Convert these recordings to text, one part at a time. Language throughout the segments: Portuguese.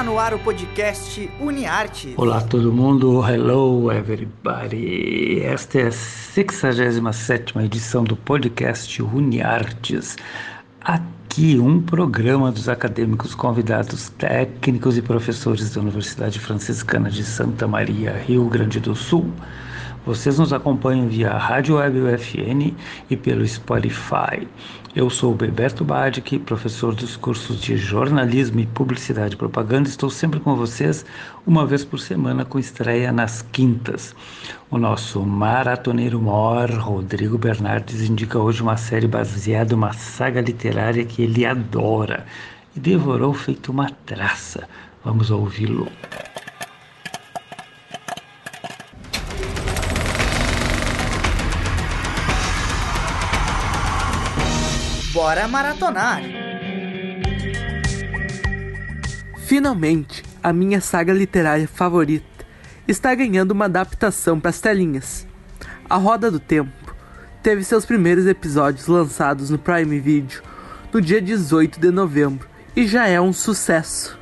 Está no ar o podcast UniArtes. Olá todo mundo, hello everybody. Esta é a 67 edição do podcast UniArtes. Aqui um programa dos acadêmicos convidados técnicos e professores da Universidade Franciscana de Santa Maria, Rio Grande do Sul vocês nos acompanham via Rádio Web UFN e pelo Spotify. Eu sou Beberto Badic, professor dos cursos de jornalismo e publicidade e propaganda. Estou sempre com vocês, uma vez por semana, com estreia nas quintas. O nosso maratoneiro maior, Rodrigo Bernardes, indica hoje uma série baseada em uma saga literária que ele adora e devorou feito uma traça. Vamos ouvi-lo. Bora maratonar! Finalmente, a minha saga literária favorita está ganhando uma adaptação para as telinhas. A Roda do Tempo teve seus primeiros episódios lançados no Prime Video no dia 18 de novembro e já é um sucesso.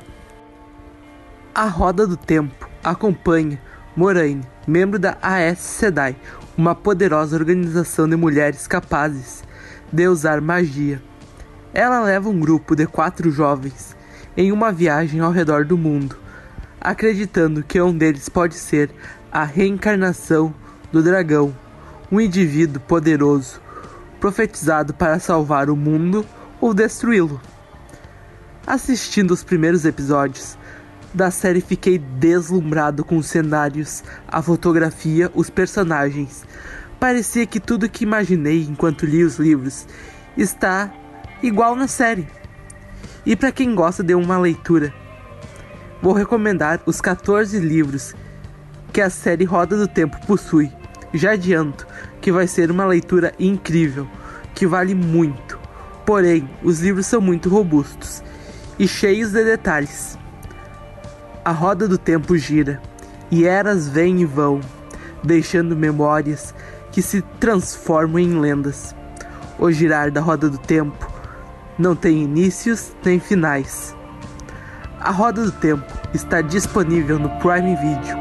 A Roda do Tempo acompanha Moraine, membro da AS Sedai, uma poderosa organização de mulheres capazes de usar magia. Ela leva um grupo de quatro jovens em uma viagem ao redor do mundo, acreditando que um deles pode ser a reencarnação do dragão, um indivíduo poderoso, profetizado para salvar o mundo ou destruí-lo. Assistindo os primeiros episódios da série, fiquei deslumbrado com os cenários, a fotografia, os personagens, Parecia que tudo que imaginei enquanto li os livros está igual na série. E para quem gosta de uma leitura, vou recomendar os 14 livros que a série Roda do Tempo possui. Já adianto que vai ser uma leitura incrível, que vale muito. Porém, os livros são muito robustos e cheios de detalhes. A roda do tempo gira, e eras vêm e vão, deixando memórias que se transformam em lendas. O girar da roda do tempo não tem inícios nem finais. A Roda do Tempo está disponível no Prime Video.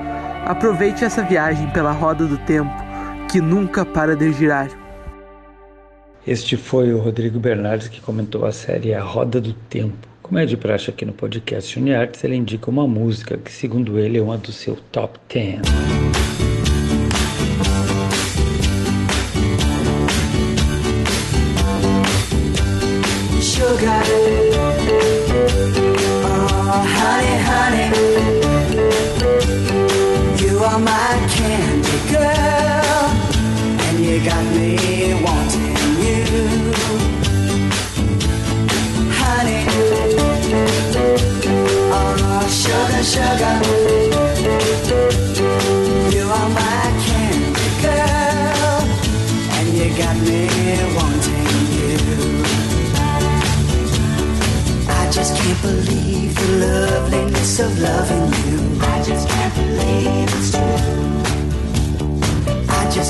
Aproveite essa viagem pela Roda do Tempo que nunca para de girar. Este foi o Rodrigo Bernardes que comentou a série A Roda do Tempo. Como é de praxe aqui no podcast Uniartes, ele indica uma música que, segundo ele, é uma do seu top 10.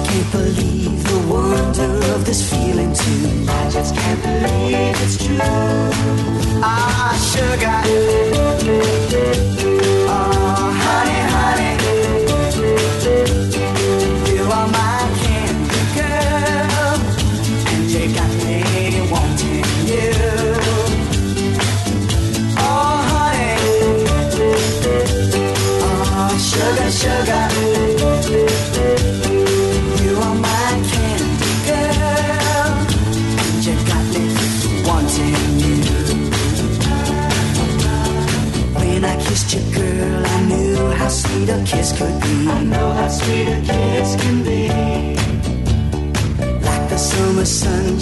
Can't believe the wonder of this feeling too. I just can't believe it's true. Ah, sugar. Oh, honey, honey. You are my candy girl, and you got me wanting you. sugar, sugar.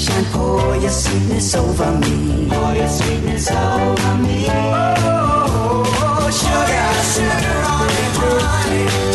Sunshine, pour your sweetness over me. Pour your sweetness over me. Oh, oh, oh, oh sugar, sugar on me, honey.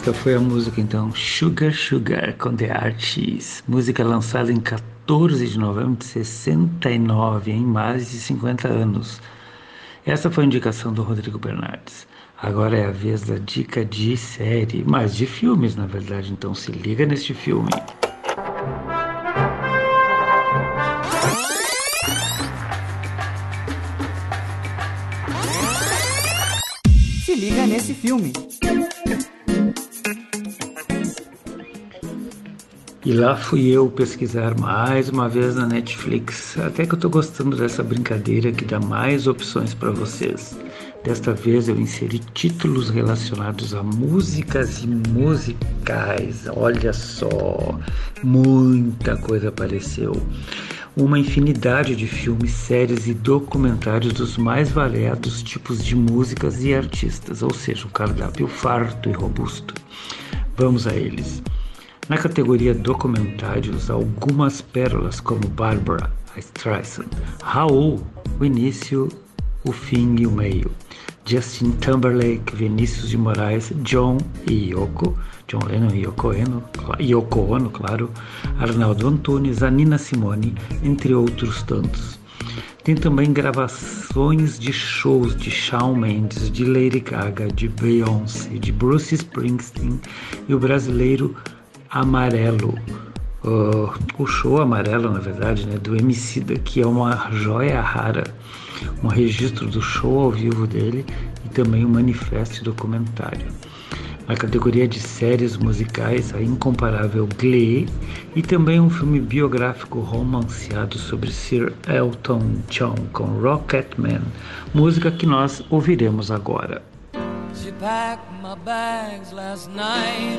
Esta foi a música então Sugar Sugar com The Archies, música lançada em 14 de novembro de 69, em mais de 50 anos. Essa foi a indicação do Rodrigo Bernardes. Agora é a vez da dica de série, mas de filmes na verdade, então se liga neste filme. E lá fui eu pesquisar mais uma vez na Netflix. Até que eu tô gostando dessa brincadeira que dá mais opções para vocês. Desta vez eu inseri títulos relacionados a músicas e musicais. Olha só, muita coisa apareceu. Uma infinidade de filmes, séries e documentários dos mais variados tipos de músicas e artistas, ou seja, um cardápio farto e robusto. Vamos a eles. Na categoria documentários, algumas pérolas como Barbara Streisand, Raul, o início, o fim e o meio, Justin Timberlake, Vinícius de Moraes, John e Yoko, John Lennon e Yoko Ono, Yoko Ono, claro, Arnaldo Antunes, a Nina Simone, entre outros tantos. Tem também gravações de shows de Shawn Mendes, de Lady Gaga, de Beyoncé, de Bruce Springsteen e o brasileiro Amarelo. Uh, o show amarelo, na verdade, né, do Emicida, que é uma joia rara, um registro do show ao vivo dele e também um manifesto documentário. Na categoria de séries musicais, a incomparável Glee e também um filme biográfico romanceado sobre Sir Elton John com Rocketman, música que nós ouviremos agora. She packed my bags last night.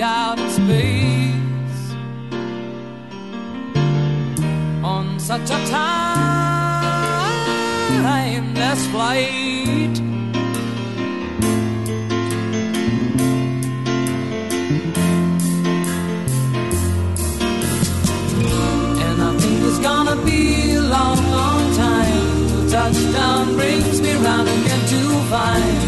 out in space on such a timeless flight. And I think it's gonna be a long, long time till touchdown brings me round again to find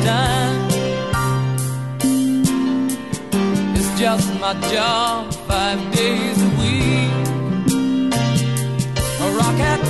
understand. It's just my job five days a week. A rocket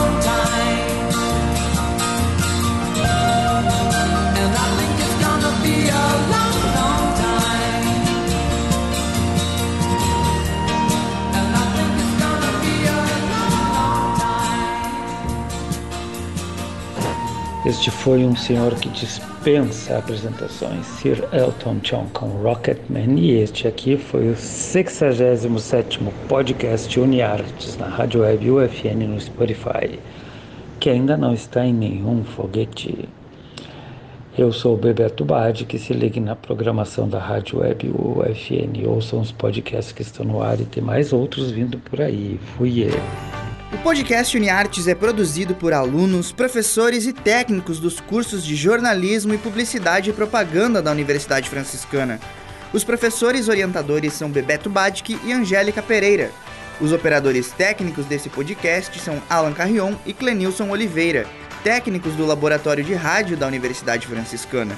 Este foi um senhor que dispensa apresentações, Sir Elton John com Rocketman, e este aqui foi o 67º podcast Uniartes na Rádio Web UFN no Spotify, que ainda não está em nenhum foguete. Eu sou o Bebeto Bade, que se ligue na programação da Rádio Web UFN, ouçam os podcasts que estão no ar e tem mais outros vindo por aí. Fui eu. O podcast Uniartes é produzido por alunos, professores e técnicos dos cursos de jornalismo e publicidade e propaganda da Universidade Franciscana. Os professores orientadores são Bebeto Badic e Angélica Pereira. Os operadores técnicos desse podcast são Alan Carrion e Clenilson Oliveira, técnicos do Laboratório de Rádio da Universidade Franciscana.